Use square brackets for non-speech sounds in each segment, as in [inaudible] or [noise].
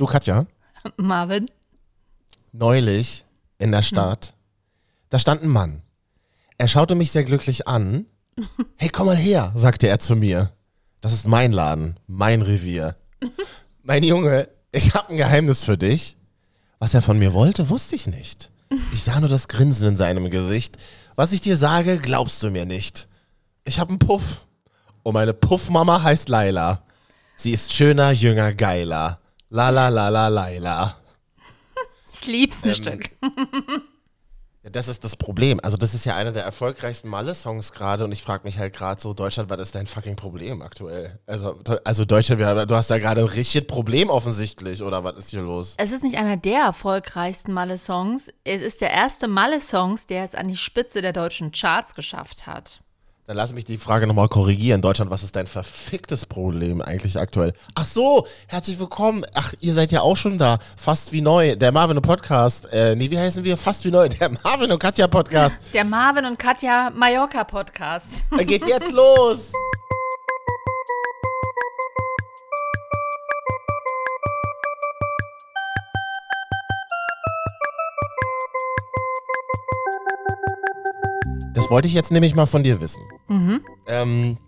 Du, Katja, Marvin. neulich in der Stadt, da stand ein Mann. Er schaute mich sehr glücklich an. [laughs] Hey, komm mal her, sagte er zu mir. Das ist mein Laden, mein Revier. [laughs] Mein Junge, ich habe ein Geheimnis für dich. Was er von mir wollte, wusste ich nicht. Ich sah nur das Grinsen in seinem Gesicht. Was ich dir sage, glaubst du mir nicht. Ich habe einen Puff. Und meine Puffmama heißt Laila. Sie ist schöner, jünger, geiler. La la la la Laila. Ich lieb's Ähm, ein Stück. [laughs] Ja, das ist das Problem. Also das ist ja einer der erfolgreichsten Malle-Songs gerade und ich frage mich halt gerade so, Deutschland, was ist dein fucking Problem aktuell? Also, also Deutschland, wir- du hast da gerade ein richtiges Problem offensichtlich oder was ist hier los? Es ist nicht einer der erfolgreichsten Malle-Songs. Es ist der erste Malle-Songs, der es an die Spitze der deutschen Charts geschafft hat. Dann lass mich die Frage nochmal korrigieren. Deutschland, was ist dein verficktes Problem eigentlich aktuell? Ach so, herzlich willkommen. Ach, ihr seid ja auch schon da. Fast wie neu. Der Marvin und Podcast. Äh, nee, wie heißen wir? Fast wie neu. Der Marvin und Katja Podcast. [laughs] Der Marvin und Katja Mallorca Podcast. [laughs] Er geht jetzt los. Das wollte ich jetzt nämlich mal von dir wissen. Ähm,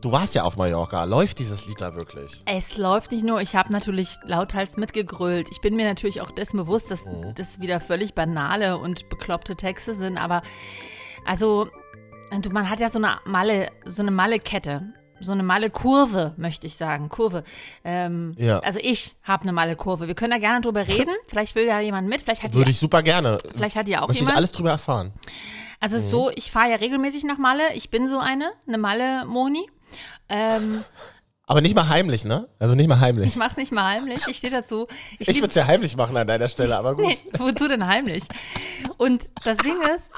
du warst ja auf Mallorca. Läuft dieses Lied da wirklich? Es läuft nicht nur, ich habe natürlich lauthals mitgegrölt. Ich bin mir natürlich auch dessen bewusst, dass das wieder völlig banale und bekloppte Texte sind, aber also man hat ja so eine Malle, so eine Malle-Kette. So eine Malle-Kurve, möchte ich sagen. Kurve. Ähm, Ja. Also ich habe eine Malle-Kurve. Wir können da gerne drüber [laughs] reden. Vielleicht will da jemand mit. Vielleicht hat Würde die, ich super gerne. vielleicht hat die auch Möchte ich jemand. alles drüber erfahren. Also es ist so, ich fahre ja regelmäßig nach Malle. Ich bin so eine, eine Malle-Moni. Ähm, Aber nicht mal heimlich, ne? Also nicht mal heimlich. ich mach's nicht mal heimlich. Ich stehe dazu. Ich Ich würde es ja heimlich machen an deiner Stelle, aber [laughs] gut. Nee, wozu denn heimlich? Und das Ding ist,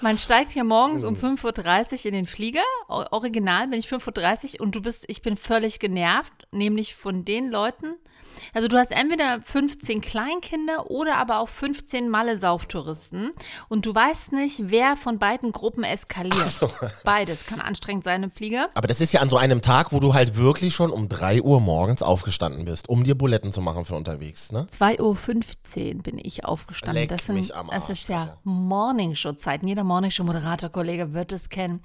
man steigt hier morgens um 5.30 Uhr in den Flieger. Original bin ich 5.30 Uhr und du bist, ich bin völlig genervt, nämlich von den Leuten. Also du hast entweder 15 Kleinkinder oder aber auch 15 Malle-Sauftouristen und du weißt nicht, wer von beiden Gruppen eskaliert. Beides kann anstrengend sein im Flieger. Aber das ist ja an so einem Tag, wo du halt wirklich schon um 3 Uhr morgens aufgestanden bist, um dir Buletten zu machen für unterwegs, ne? 2.15 Uhr bin ich aufgestanden. Leck das, sind, mich am das Arsch, ist ja. Morningshow-Zeiten. Jeder Morningshow-Moderator-Kollege wird es kennen.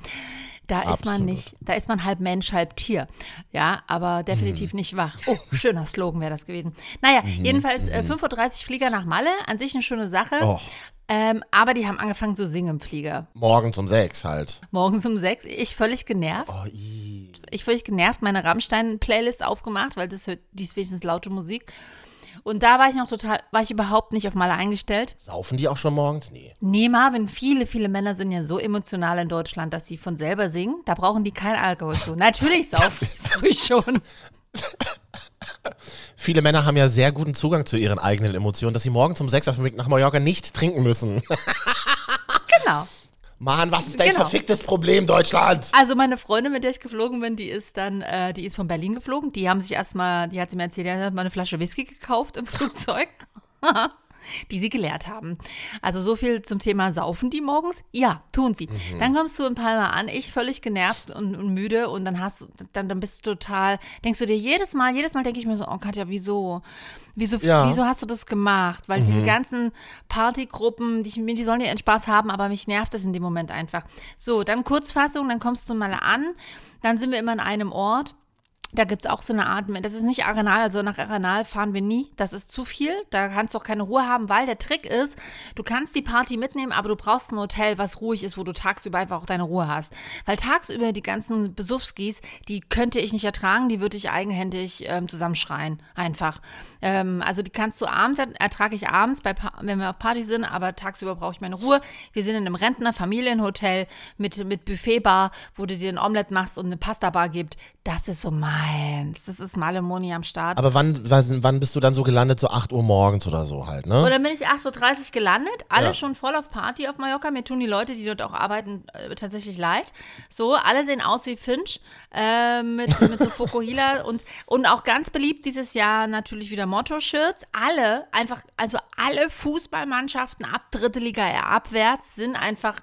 Da ist man Absolut. nicht, da ist man halb Mensch, halb Tier. Ja, aber definitiv Mhm. nicht wach. Oh, schöner Slogan wäre das gewesen. Naja, jedenfalls äh, 5.30 Uhr Flieger nach Malle, an sich eine schöne Sache. Oh. Ähm, aber die haben angefangen zu singen im Flieger. Morgens um 6 halt. Morgens um sechs. Ich völlig genervt. Oh. Ich völlig genervt, meine Rammstein-Playlist aufgemacht, weil das hört, die ist wenigstens laute Musik. Und da war ich noch total, war ich überhaupt nicht auf Malle eingestellt. Saufen die auch schon morgens? Nee. Nee, Marvin, viele, viele Männer sind ja so emotional in Deutschland, dass sie von selber singen. Da brauchen die keinen Alkohol zu. Natürlich [laughs] saufen die früh schon. [laughs] Viele Männer haben ja sehr guten Zugang zu ihren eigenen Emotionen, dass sie morgens um 6 auf dem Weg nach Mallorca nicht trinken müssen. [laughs] Genau. Mann, was ist dein Genau. verficktes Problem, Deutschland? Also meine Freundin, mit der ich geflogen bin, die ist dann, äh, die ist von Berlin geflogen. Die haben sich erstmal, die hat sie mir erzählt, die hat mal eine Flasche Whisky gekauft im Flugzeug. [laughs] die sie geleert haben. Also so viel zum Thema Saufen die morgens? Ja, tun sie. Mhm. Dann kommst du in Palma an, ich völlig genervt und, und müde und dann hast du, dann, dann bist du total, denkst du dir jedes Mal, jedes Mal denke ich mir so, oh Katja, wieso? Wieso, Ja. wieso hast du das gemacht? Weil diese ganzen Partygruppen, die, die sollen ja ihren Spaß haben, aber mich nervt das in dem Moment einfach. So, dann Kurzfassung, dann kommst du mal an, dann sind wir immer an einem Ort. Da gibt es auch so eine Art, das ist nicht Arenal, also nach Arenal fahren wir nie. Das ist zu viel. Da kannst du auch keine Ruhe haben, weil der Trick ist, du kannst die Party mitnehmen, aber du brauchst ein Hotel, was ruhig ist, wo du tagsüber einfach auch deine Ruhe hast. Weil tagsüber die ganzen Besuffskis, die könnte ich nicht ertragen, die würde ich eigenhändig ähm, zusammenschreien. Einfach. Ähm, also die kannst du abends, ertrage ich abends, bei, wenn wir auf Party sind, aber tagsüber brauche ich meine Ruhe. Wir sind in einem Rentner-Familienhotel mit, mit Buffetbar, wo du dir ein Omelett machst und eine Pasta-Bar gibt. Das ist so meins. Das ist Malemoni am Start. Aber wann, wann, bist du dann so gelandet? So 8 Uhr morgens oder so halt, ne? Und dann bin ich 8.30 Uhr gelandet, alle Ja. schon voll auf Party auf Mallorca. Mir tun die Leute, die dort auch arbeiten, äh, tatsächlich leid. So, alle sehen aus wie Finch äh, mit, mit so Fokuhila [laughs] und, und auch ganz beliebt dieses Jahr natürlich wieder Motto-Shirts. Alle, einfach, also alle Fußballmannschaften ab dritte Liga abwärts sind einfach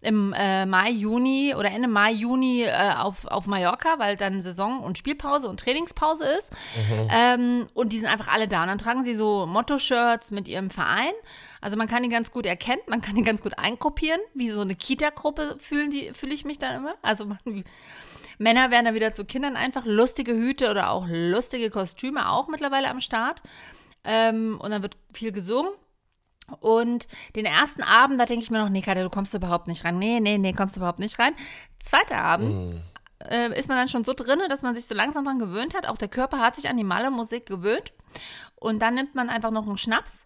im äh, Mai, Juni oder Ende Mai, Juni äh, auf, auf Mallorca, weil dann Saison und Spielpause und Trainingspause ist. Ähm, und die sind einfach alle da. Und dann tragen sie so Motto-Shirts mit ihrem Verein. Also man kann die ganz gut erkennen, man kann die ganz gut eingruppieren. Wie so eine Kita-Gruppe fühlen die, fühle ich mich dann immer. Also man, Männer werden dann wieder zu Kindern einfach lustige Hüte oder auch lustige Kostüme auch mittlerweile am Start. Ähm, und dann wird viel gesungen. Und den ersten Abend, da denke ich mir noch, nee, Katja, du kommst überhaupt nicht rein. Nee, nee, nee, kommst überhaupt nicht rein. Zweiter Abend äh, ist man dann schon so drin, dass man sich so langsam dran gewöhnt hat. Auch der Körper hat sich an die Malle-Musik gewöhnt. Und dann nimmt man einfach noch einen Schnaps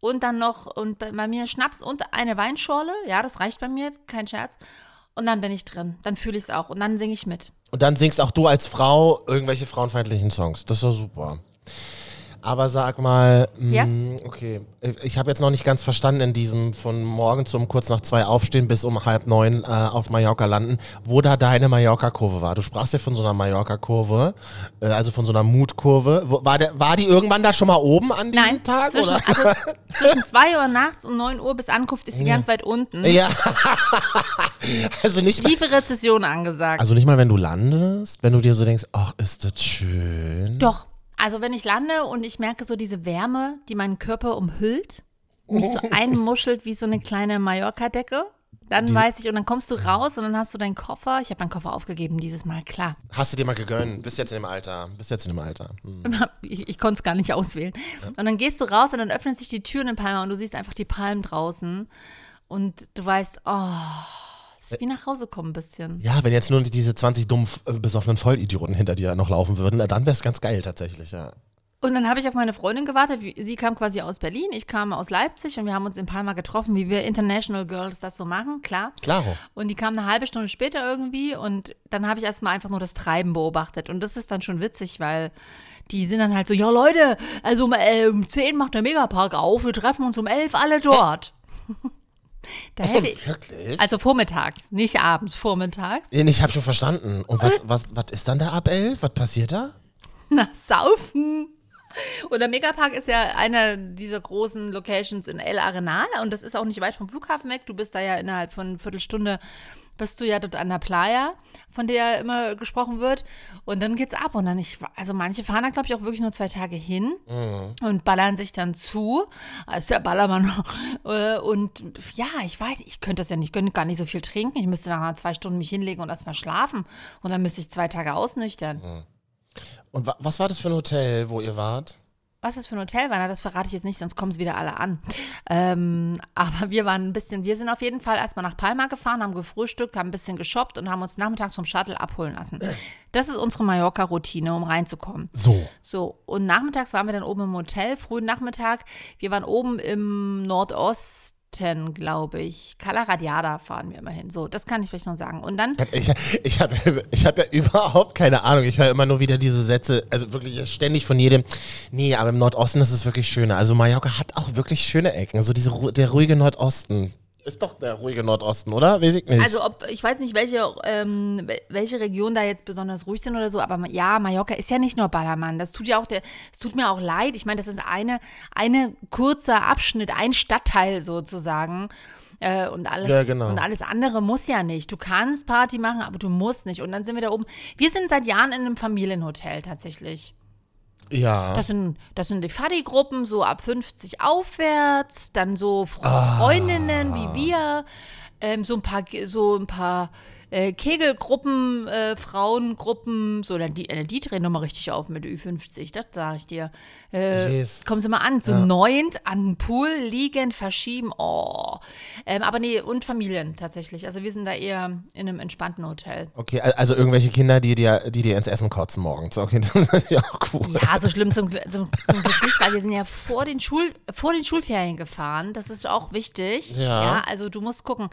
und dann noch, und bei mir Schnaps und eine Weinschorle. Ja, das reicht bei mir, kein Scherz. Und dann bin ich drin. Dann fühle ich es auch. Und dann singe ich mit. Und dann singst auch du als Frau irgendwelche frauenfeindlichen Songs. Das ist doch super. Aber sag mal, Ja? mh, okay, ich habe jetzt noch nicht ganz verstanden in diesem von morgens um kurz nach zwei aufstehen bis um halb neun äh, auf Mallorca landen, wo da deine Mallorca-Kurve war. Du sprachst ja von so einer Mallorca-Kurve, äh, also von so einer Mut-Kurve. War, der, war die irgendwann da schon mal oben an diesem Nein, Tag? zwischen, oder? also [laughs] zwischen 2 Uhr nachts und 9 Uhr bis Ankunft ist sie ganz weit unten. ja. [laughs] also nicht mal, Tiefe Rezession angesagt. also nicht mal, wenn du landest, wenn du dir so denkst, ach, ist das schön. Doch. Also wenn ich lande und ich merke so diese Wärme, die meinen Körper umhüllt, mich so einmuschelt wie so eine kleine Mallorca-Decke, dann weiß ich, und dann kommst du raus und dann hast du deinen Koffer. Ich habe meinen Koffer aufgegeben dieses Mal, klar. Hast du dir mal gegönnt? Bist jetzt in dem Alter. Bist jetzt in dem Alter. Hm. [laughs] Ich, ich konnte es gar nicht auswählen. Und dann gehst du raus und dann öffnet sich die Türen in Palma und du siehst einfach die Palmen draußen. Und du weißt, oh, es ist wie nach Hause kommen ein bisschen. Ja, wenn jetzt nur diese 20 dumm äh, besoffenen Vollidioten hinter dir noch laufen würden, dann wäre es ganz geil tatsächlich, ja. Und dann habe ich auf meine Freundin gewartet. Sie kam quasi aus Berlin, ich kam aus Leipzig und wir haben uns in Palma getroffen, wie wir International Girls das so machen, klar. Klaro. Und die kam eine halbe Stunde später irgendwie und dann habe ich erstmal einfach nur das Treiben beobachtet. Und das ist dann schon witzig, weil die sind dann halt so, ja Leute, also um, äh, um 10 macht der Megapark auf, wir treffen uns um 11 alle dort. [laughs] da hätte ich, Wirklich? also vormittags, nicht abends, vormittags. Ich habe schon verstanden. Und was, was, was ist dann da ab 11? Was passiert da? Na, saufen. Und der Megapark ist ja einer dieser großen Locations in El Arenal und das ist auch nicht weit vom Flughafen weg. Du bist da ja innerhalb von einer Viertelstunde, bist du ja dort an der Playa, von der immer gesprochen wird. Und dann geht's ab. Und dann, ich, also manche fahren da, glaube ich, auch wirklich nur zwei Tage hin und ballern sich dann zu. Als der Ballermann. Äh, Und ja, ich weiß, ich könnte das ja nicht, ich könnte gar nicht so viel trinken. Ich müsste nach zwei Stunden mich hinlegen und erstmal schlafen. Und dann müsste ich zwei Tage ausnüchtern. Und wa was war das für ein Hotel, wo ihr wart? Was es für ein Hotel war, na, das verrate ich jetzt nicht, sonst kommen es wieder alle an. Ähm, aber wir waren ein bisschen, wir sind auf jeden Fall erstmal nach Palma gefahren, haben gefrühstückt, haben ein bisschen geshoppt und haben uns nachmittags vom Shuttle abholen lassen. Das ist unsere Mallorca-Routine, um reinzukommen. So. So, und nachmittags waren wir dann oben im Hotel, frühen Nachmittag. Wir waren oben im Nordosten, glaube ich. Cala Radiada fahren wir immer hin. So, das kann ich vielleicht noch sagen. Und dann Ich, ich habe ich hab ja überhaupt keine Ahnung. Ich höre immer nur wieder diese Sätze, also wirklich ständig von jedem. Nee, aber im Nordosten ist es wirklich schöner. Also Mallorca hat auch wirklich schöne Ecken. So diese, der ruhige Nordosten. Ist doch der ruhige Nordosten, oder? Weiß ich nicht. Also ob, ich weiß nicht, welche, ähm, wel- welche Regionen da jetzt besonders ruhig sind oder so, aber ja, Mallorca ist ja nicht nur Ballermann. Das tut ja auch der, es tut mir auch leid. Ich meine, das ist eine, eine kurzer Abschnitt, ein Stadtteil sozusagen. Äh, und, alles, Ja, genau. und alles andere muss ja nicht. Du kannst Party machen, aber du musst nicht. Und dann sind wir da oben. Wir sind seit Jahren in einem Familienhotel tatsächlich. Ja. Das sind, das sind die Faddy-Gruppen, so ab 50 aufwärts, dann so Fre Ah. Freundinnen wie wir, ähm, so ein paar, so ein paar äh, Kegelgruppen, äh, Frauengruppen, so, dann die, äh, die drehen nochmal richtig auf mit Ü50, das sag ich dir. Äh, kommen Sie mal an, so neunt an den Pool liegen, verschieben, oh. Ähm, aber nee, und Familien tatsächlich. Also wir sind da eher in einem entspannten Hotel. Okay, al- also irgendwelche Kinder, die dir, die dir ins Essen kotzen morgens. Okay, [laughs] das ist ja auch cool. Ja, so schlimm zum, Gl- zum, zum Glück nicht, weil wir sind ja vor den, Schul, vor den Schulferien gefahren. Das ist auch wichtig. Ja. also du musst gucken.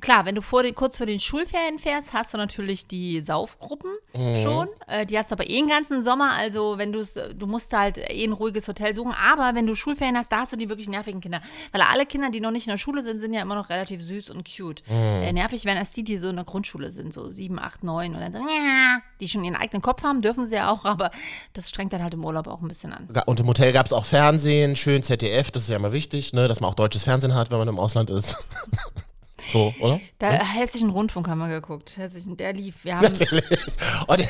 Klar, wenn du vor den, kurz vor den Schulferien fährst, hast du natürlich die Saufgruppen schon. Äh, die hast du aber eh den ganzen Sommer. Also wenn du es, du musst halt eh ein ruhiges Hotel suchen. Aber wenn du Schulferien hast, da hast du die wirklich nervigen Kinder. Weil alle Kinder, die noch nicht in der Schule sind, sind ja immer noch relativ süß und cute. Äh, nervig werden erst die, die so in der Grundschule sind, so sieben, acht, neun und dann so, ja, die schon ihren eigenen Kopf haben, dürfen sie ja auch, aber das strengt dann halt im Urlaub auch ein bisschen an. Und im Hotel gab es auch Fernsehen, schön ZDF, das ist ja immer wichtig, ne, dass man auch deutsches Fernsehen hat, wenn man im Ausland ist. [laughs] So, oder? Da, Hessischen Rundfunk haben wir geguckt. Hessischen, der lief. Wir haben, Natürlich. Oh, der,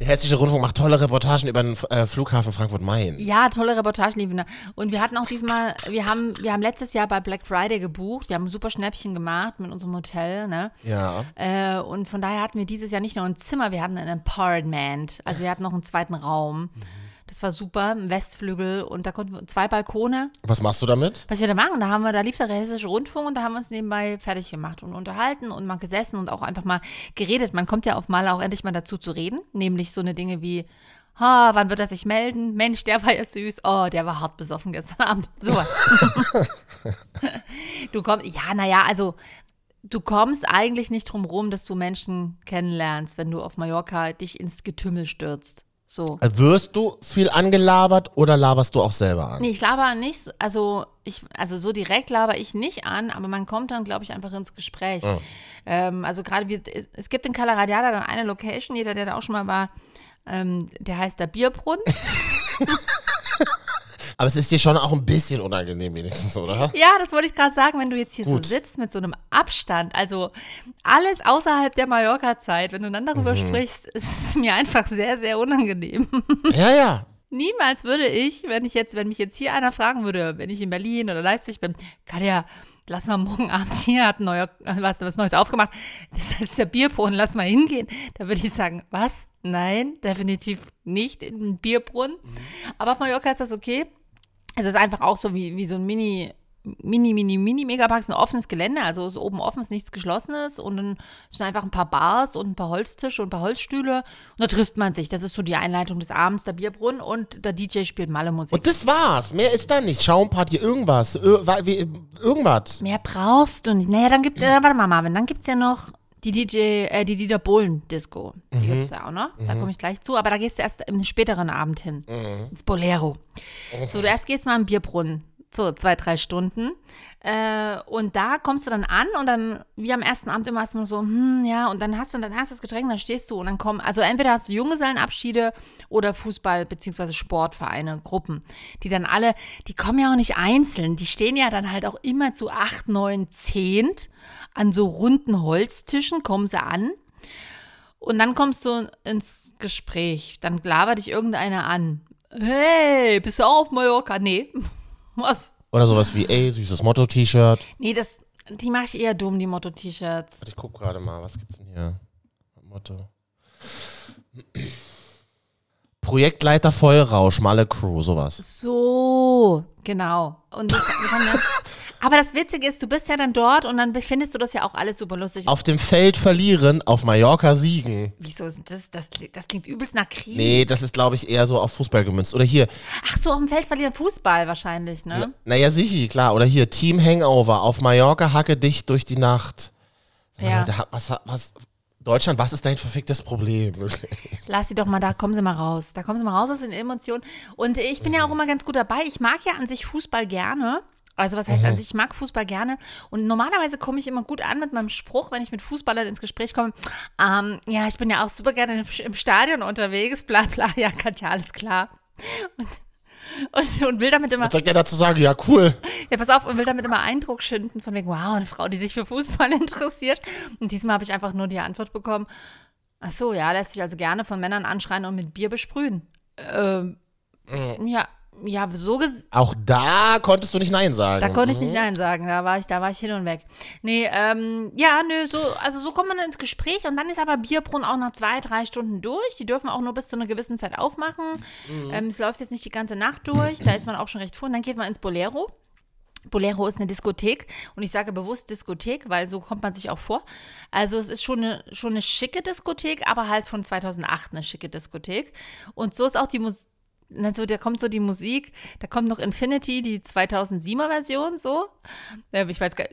der Hessische Rundfunk macht tolle Reportagen über den äh, Flughafen Frankfurt-Main. ja, tolle Reportagen liefen da. Und wir hatten auch diesmal, wir haben, wir haben letztes Jahr bei Black Friday gebucht. Wir haben ein super Schnäppchen gemacht mit unserem Hotel, ne? Ja. Äh, und von daher hatten wir dieses Jahr nicht nur ein Zimmer, wir hatten ein Apartment. Also wir hatten noch einen zweiten Raum. Das war super, ein Westflügel und da konnten wir zwei Balkone. Was machst du damit? Was wir da machen, da haben wir, da lief der Hessische Rundfunk und da haben wir uns nebenbei fertig gemacht und unterhalten und mal gesessen und auch einfach mal geredet. Man kommt ja auf Mal auch endlich mal dazu zu reden, nämlich so eine Dinge wie, ha, wann wird er sich melden? Mensch, der war ja süß. Oh, der war hart besoffen gestern [laughs] Abend. Sowas. [laughs] du kommst, ja, naja, also du kommst eigentlich nicht drum rum, dass du Menschen kennenlernst, wenn du auf Mallorca dich ins Getümmel stürzt. So. Äh, Wirst du viel angelabert oder laberst du auch selber an? Nee, ich laber nicht, so- also ich, also so direkt laber ich nicht an, aber man kommt dann, glaube ich, einfach ins Gespräch. Oh. Ähm, also gerade es- es gibt in Cala Radiada dann eine Location, jeder, der da auch schon mal war, ähm, der heißt der Bierbrunnen. [laughs] [laughs] Aber es ist dir schon auch ein bisschen unangenehm wenigstens, oder? Ja, das wollte ich gerade sagen, wenn du jetzt hier Gut. so sitzt mit so einem Abstand, also alles außerhalb der Mallorca-Zeit, wenn du dann darüber Mhm. sprichst, [laughs] ist es mir einfach sehr, sehr unangenehm. Ja, ja. [laughs] Niemals würde ich, wenn ich jetzt, wenn mich jetzt hier einer fragen würde, wenn ich in Berlin oder Leipzig bin, Katja, lass mal morgen [laughs] Abend hier, hat neuer, was, was Neues aufgemacht, das heißt der Bierbrunnen, lass mal hingehen. Da würde ich sagen, was? Nein, definitiv nicht in den Bierbrunnen. Aber auf Mallorca ist das okay. Es ist einfach auch so wie, wie so ein Mini, Mini, Mini, Mini Megapark, ist ein offenes Gelände, also ist oben offen, ist nichts Geschlossenes und dann sind einfach ein paar Bars und ein paar Holztische und ein paar Holzstühle und da trifft man sich. Das ist so die Einleitung des Abends, der Bierbrunnen und der DJ spielt Malle-Musik. Und das war's. Mehr ist da nicht. Schaumparty, irgendwas. Irgendwas. Mehr brauchst du nicht. Naja, dann gibt äh, warte mal, Marvin, dann gibt es ja noch die DJ, äh, die Dieter Bohlen Disco. Die gibt es ja auch noch. Da komme ich gleich zu, aber da gehst du erst im späteren Abend hin. Ins Bolero. So, du erst gehst mal im Bierbrunnen. So, zwei, drei Stunden. Äh, und da kommst du dann an und dann, wie am ersten Abend immer erstmal so, hm, ja, und dann hast du dein erstes Getränk, dann stehst du und dann kommen, also entweder hast du Junggesellenabschiede oder Fußball- bzw. Sportvereine, Gruppen, die dann alle, die kommen ja auch nicht einzeln, die stehen ja dann halt auch immer zu acht, neun, zehn an so runden Holztischen, kommen sie an und dann kommst du ins Gespräch, dann labert dich irgendeiner an. Hey, bist du auch auf Mallorca? Nee. Was? Oder sowas wie, ey, süßes Motto-T-Shirt. Nee, das, die mache ich eher dumm, die Motto-T-Shirts. Warte, Ich guck gerade mal, was gibt's denn hier? Motto. Projektleiter Vollrausch, Malle Crew, sowas. So, genau. Und das, das haben wir, [laughs] aber das Witzige ist, du bist ja dann dort und dann findest du das ja auch alles super lustig. Auf dem Feld verlieren, auf Mallorca siegen. Wieso ist das, das? klingt- Das klingt übelst nach Krieg. Nee, das ist, glaube ich, eher so auf Fußball gemünzt. Oder hier, Ach so, auf dem Feld verlieren Fußball wahrscheinlich, ne? naja, sicher, klar. Oder hier, Team Hangover, auf Mallorca hacke dich durch die Nacht. Ja. Leute, was, was, Deutschland, was ist dein verficktes Problem? [laughs] Lass sie doch mal da, kommen sie mal raus. Da kommen sie mal raus aus den Emotionen. Und ich bin ja auch immer ganz gut dabei. Ich mag ja an sich Fußball gerne. Also was heißt an sich, ich mag Fußball gerne. Und normalerweise komme ich immer gut an mit meinem Spruch, wenn ich mit Fußballern ins Gespräch komme. Ähm, ja, ich bin ja auch super gerne im, Stadion unterwegs, bla bla. [laughs] Ja, Katja, alles klar. Und, und, und will damit immer, Was soll ich dir dazu sagen? Ja, cool. ja, pass auf, und will damit immer Eindruck schinden von wegen, wow, eine Frau, die sich für Fußball [laughs] interessiert. Und diesmal habe ich einfach nur die Antwort bekommen, ach so, ja, lässt sich also gerne von Männern anschreien und mit Bier besprühen. Ähm, ja, ja, so ges Auch da konntest du nicht Nein sagen. da konnte ich nicht Nein sagen, da war ich, da war ich hin und weg. Nee, ähm, ja, nö, so, also so kommt man ins Gespräch und dann ist aber Bierbrunn auch nach zwei, drei Stunden durch. Die dürfen auch nur bis zu einer gewissen Zeit aufmachen. Ähm, es läuft jetzt nicht die ganze Nacht durch, da ist man auch schon recht früh und dann geht man ins Bolero. Bolero ist eine Diskothek und ich sage bewusst Diskothek, weil so kommt man sich auch vor. Also es ist schon eine, schon eine schicke Diskothek, aber halt von 2008 eine schicke Diskothek. Und so ist auch die Musik. Also, da kommt so die Musik, da kommt noch Infinity, die 2007er Version, so. Ähm, Ich weiß gar,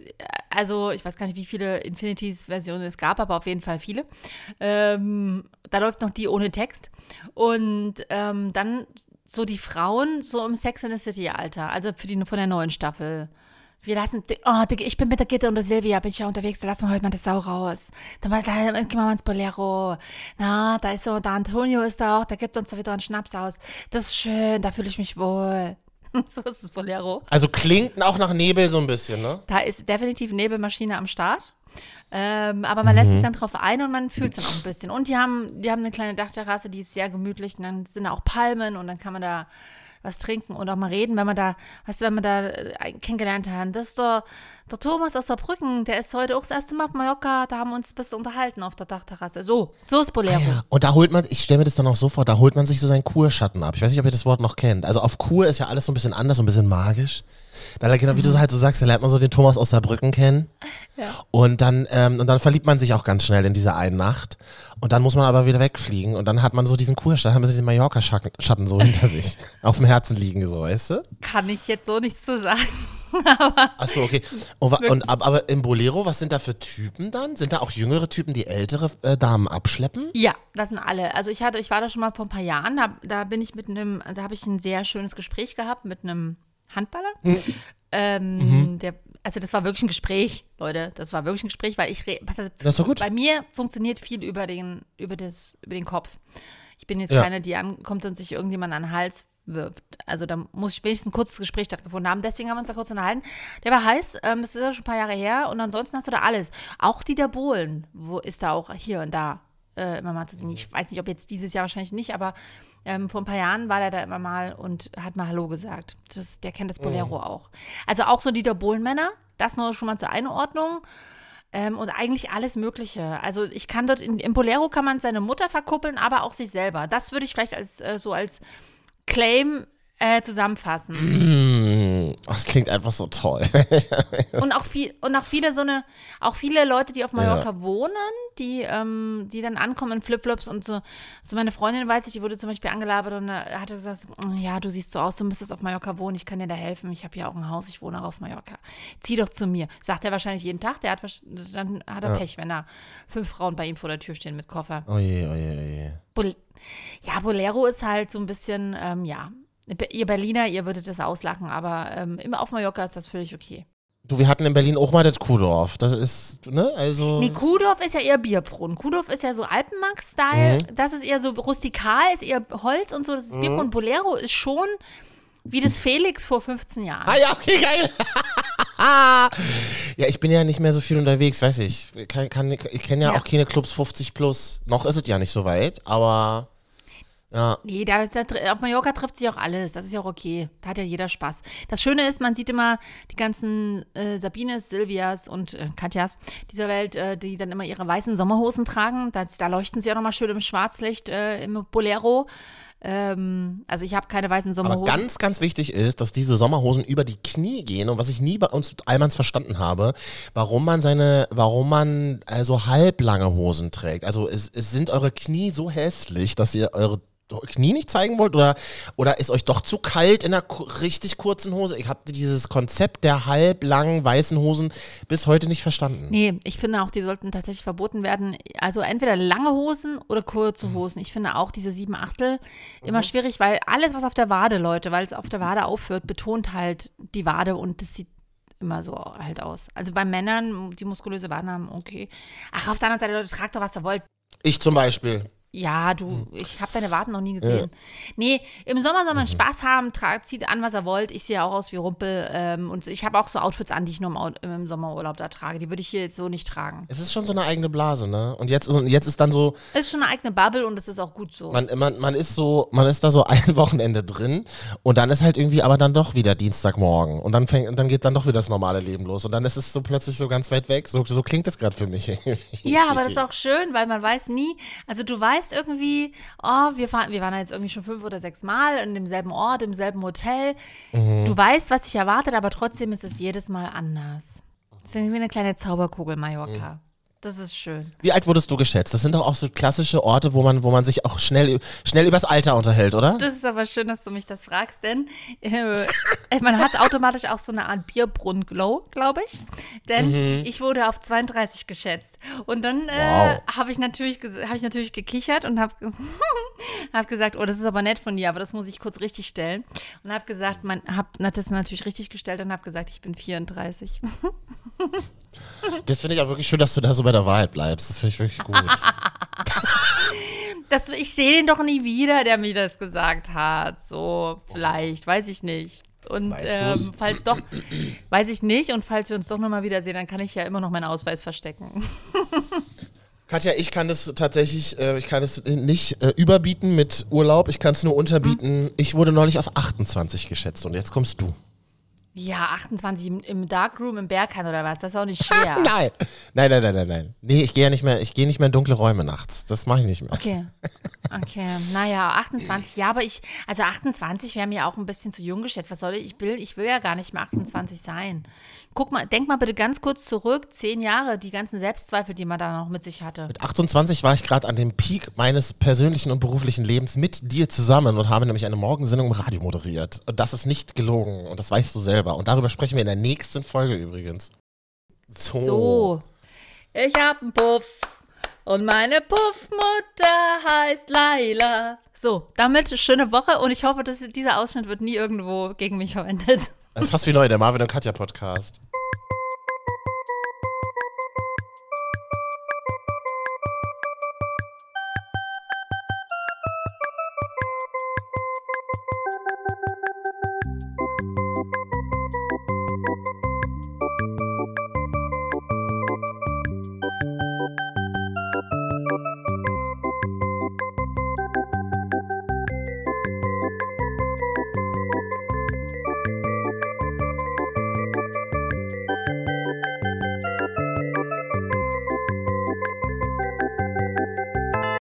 also ich weiß gar nicht, wie viele Infinitys Versionen es gab, aber auf jeden Fall viele. Ähm, da läuft noch die ohne Text. Und ähm, dann so die Frauen so im Sex in the City Alter, also für die von der neuen Staffel. Wir lassen, oh, ich bin mit der Gitte und der Silvia, bin ich ja unterwegs, da lassen wir heute mal das Sau raus. Dann, da gehen wir mal ins Bolero. Na, da ist so, der Antonio ist da auch, der gibt uns da wieder einen Schnaps aus. Das ist schön, da fühle ich mich wohl. [laughs] so ist es Bolero. Also klingt auch nach Nebel so ein bisschen, ne? Da ist definitiv Nebelmaschine am Start. Ähm, aber man lässt sich dann drauf ein und man fühlt es dann auch ein bisschen. Und die haben, die haben eine kleine Dachterrasse, die ist sehr gemütlich. Und dann sind da auch Palmen und dann kann man da was trinken und auch mal reden, wenn man da, weißt du, wenn man da äh, kennengelernt hat. Das ist der, der Thomas aus Saarbrücken, der ist heute auch das erste Mal auf Mallorca, da haben wir uns ein bisschen unterhalten auf der Dachterrasse. So, so ist Bolero. Ja, und da holt man, ich stelle mir das dann auch so vor, da holt man sich so seinen Kurschatten ab. Ich weiß nicht, ob ihr das Wort noch kennt. Also auf Kur ist ja alles so ein bisschen anders, so ein bisschen magisch. Da, genau, wie du halt so sagst, da lernt man so den Thomas aus Saarbrücken kennen. Ja. Und dann, ähm, und dann verliebt man sich auch ganz schnell in diese eine Nacht. Und dann muss man aber wieder wegfliegen. Und dann hat man so diesen Kurstadt, haben wir den Mallorca-Schatten so hinter [laughs] sich. Auf dem Herzen liegen, so, weißt du? Kann ich jetzt so nichts zu sagen. [laughs] Achso, okay. Und, und, ab- aber im Bolero, was sind da für Typen dann? Sind da auch jüngere Typen, die ältere äh, Damen abschleppen? Ja, das sind alle. Also ich hatte, ich war da schon mal vor ein paar Jahren, da, da bin ich mit einem, da habe ich ein sehr schönes Gespräch gehabt mit einem Handballer. Ähm, der, also das war wirklich ein Gespräch, Leute. Das war wirklich ein Gespräch, weil ich heißt, Das ist doch gut. bei mir funktioniert viel über den, über das, über den Kopf. Ich bin jetzt Ja. keine, die ankommt und sich irgendjemand an den Hals wirft. Also da muss wenigstens ein kurzes Gespräch stattgefunden haben. Deswegen haben wir uns da kurz unterhalten. Der war heiß, ähm, das ist ja schon ein paar Jahre her. Und ansonsten hast du da alles. Auch Dieter Bohlen, wo ist da auch hier und da äh, immer mal zu sehen. Ich weiß nicht, ob jetzt dieses Jahr wahrscheinlich nicht, aber ähm, vor ein paar Jahren war der da immer mal und hat mal Hallo gesagt. Das, der kennt das Bolero auch. Also auch so Dieter Bohlen-Männer, das nur schon mal zur Einordnung. Ähm, und eigentlich alles Mögliche. Also ich kann dort, in, im Bolero kann man seine Mutter verkuppeln, aber auch sich selber. Das würde ich vielleicht als äh, so als Claim äh, zusammenfassen. [laughs] Hm, das klingt einfach so toll. [laughs] Und auch viel, und auch viele so eine, auch viele Leute, die auf Mallorca wohnen, die, ähm, die dann ankommen in Flipflops und so. So meine Freundin weiß ich, die wurde zum Beispiel angelabert und äh, hatte gesagt, ja, du siehst so aus, du müsstest auf Mallorca wohnen, ich kann dir da helfen, ich habe hier auch ein Haus, ich wohne auch auf Mallorca. Zieh doch zu mir. Sagt er wahrscheinlich jeden Tag, der hat dann hat er Pech, wenn da fünf Frauen bei ihm vor der Tür stehen mit Koffer. oh je, oh je, oh je. Bol ja, Bolero ist halt so ein bisschen, ähm, ja. Ihr Berliner, ihr würdet das auslachen, aber ähm, immer auf Mallorca ist das völlig okay. Du, wir hatten in Berlin auch mal das Kuhdorf. Das ist, ne, also. Nee, Kuhdorf ist ja eher Bierbrunnen. Kuhdorf ist ja so Alpenmax-Style. Mhm. Das ist eher so rustikal, ist eher Holz und so. Das ist Bierbrunnen. Bolero ist schon wie das Felix vor 15 Jahren. Ah ja, okay, geil. [laughs] ja, ich bin ja nicht mehr so viel unterwegs, weiß ich. Kann, kann, ich kenne ja, Ja. auch keine Clubs 50 plus. Noch ist es ja nicht so weit, aber ja. Nee, da ist, da, auf Mallorca trifft sich auch alles. Das ist ja auch okay. Da hat ja jeder Spaß. Das Schöne ist, man sieht immer die ganzen äh, Sabines, Silvias und äh, Katjas dieser Welt, äh, die dann immer ihre weißen Sommerhosen tragen. Da, da leuchten sie auch nochmal schön im Schwarzlicht äh, im Bolero. Ähm, also ich habe keine weißen Aber Sommerhosen. ganz, ganz wichtig ist, dass diese Sommerhosen über die Knie gehen und was ich nie bei uns Almans verstanden habe, warum man seine, warum man also halblange Hosen trägt. Also es, es sind eure Knie so hässlich, dass ihr eure Knie nicht zeigen wollt oder, oder ist euch doch zu kalt in einer richtig kurzen Hose? Ich habe dieses Konzept der halblangen weißen Hosen bis heute nicht verstanden. Nee, ich finde auch, die sollten tatsächlich verboten werden. Also entweder lange Hosen oder Mhm. kurze Hosen. Ich finde auch diese sieben Achtel immer schwierig, weil alles, was auf der Wade, Leute, weil es auf der Wade aufhört, betont halt die Wade und das sieht immer so halt aus. Also bei Männern, die muskulöse Waden haben, okay. Ach, auf der anderen Seite, Leute, tragt doch, was ihr wollt. Ich zum Beispiel. Ja, du, Hm. ich habe deine Waden noch nie gesehen. Nee, im Sommer soll man Mhm. Spaß haben, zieht an, was ihr wollt. Ich sehe auch aus wie Rumpel. Ähm, und ich habe auch so Outfits an, die ich nur im, im Sommerurlaub da trage. Die würde ich hier jetzt so nicht tragen. Es ist schon so eine eigene Blase, ne? Und jetzt, und jetzt ist dann so, Ist schon eine eigene Bubble und das ist auch gut so. man, man, man ist so, man ist da so [laughs] ein Wochenende drin und dann ist halt irgendwie aber dann doch wieder Dienstagmorgen und dann fängt, und dann geht dann doch wieder das normale Leben los und dann ist es so plötzlich so ganz weit weg. So, so klingt das gerade für mich. [laughs] ja, aber das ist auch schön, weil man weiß nie, also du weißt irgendwie, oh, wir, fahren, wir waren jetzt irgendwie schon fünf oder sechs Mal in demselben Ort, im selben Hotel. Mhm. Du weißt, was dich erwartet, aber trotzdem ist es jedes Mal anders. Das ist irgendwie eine kleine Zauberkugel, Mallorca. Das ist schön. Wie alt wurdest du geschätzt? Das sind doch auch so klassische Orte, wo man, wo man sich auch schnell, schnell übers Alter unterhält, oder? Das ist aber schön, dass du mich das fragst, denn äh, man hat automatisch auch so eine Art Bierbrunn-Glow, glaube ich. Denn Mhm. ich wurde auf 32 geschätzt. Und dann äh, Wow. habe ich, natürlich hab ich natürlich gekichert und habe [laughs] [laughs] hab gesagt, oh, das ist aber nett von dir, aber das muss ich kurz richtig stellen. Und habe gesagt, man habe das natürlich richtig gestellt und habe gesagt, ich bin 34. [laughs] Das finde ich auch wirklich schön, dass du da so bei der Wahrheit bleibst. Das finde ich wirklich gut. [laughs] Das, ich sehe den doch nie wieder, der mir das gesagt hat. So, vielleicht, weiß ich nicht. Und ähm, falls doch, weiß ich nicht. Und falls wir uns doch nochmal wiedersehen, dann kann ich ja immer noch meinen Ausweis verstecken. Katja, ich kann das tatsächlich, äh, ich kann es nicht äh, überbieten mit Urlaub, ich kann es nur unterbieten. Ich wurde neulich auf 28 geschätzt und jetzt kommst du. Ja, 28 im, im Darkroom im Berghain oder was? Das ist auch nicht schwer. [laughs] Nein. Nein, nein, nein, nein, nein. Nee, ich gehe ja nicht mehr, ich gehe nicht mehr in dunkle Räume nachts. Das mache ich nicht mehr. Okay. Okay. Naja, 28. Ja, aber ich, also 28 wäre mir auch ein bisschen zu jung geschätzt. Was soll ich? Ich will, ich will ja gar nicht mehr 28 sein. Guck mal, denk mal bitte ganz kurz zurück. Zehn Jahre, die ganzen Selbstzweifel, die man da noch mit sich hatte. Mit 28 war ich gerade an dem Peak meines persönlichen und beruflichen Lebens mit dir zusammen und habe nämlich eine Morgensendung im Radio moderiert. Und das ist nicht gelogen und das weißt du selber. Und darüber sprechen wir in der nächsten Folge übrigens. So. So. Ich hab einen Puff und meine Puffmutter heißt Laila. So, damit schöne Woche und ich hoffe, dass dieser Ausschnitt wird nie irgendwo gegen mich verwendet. Das ist fast wie neu, der Marvin und Katja Podcast.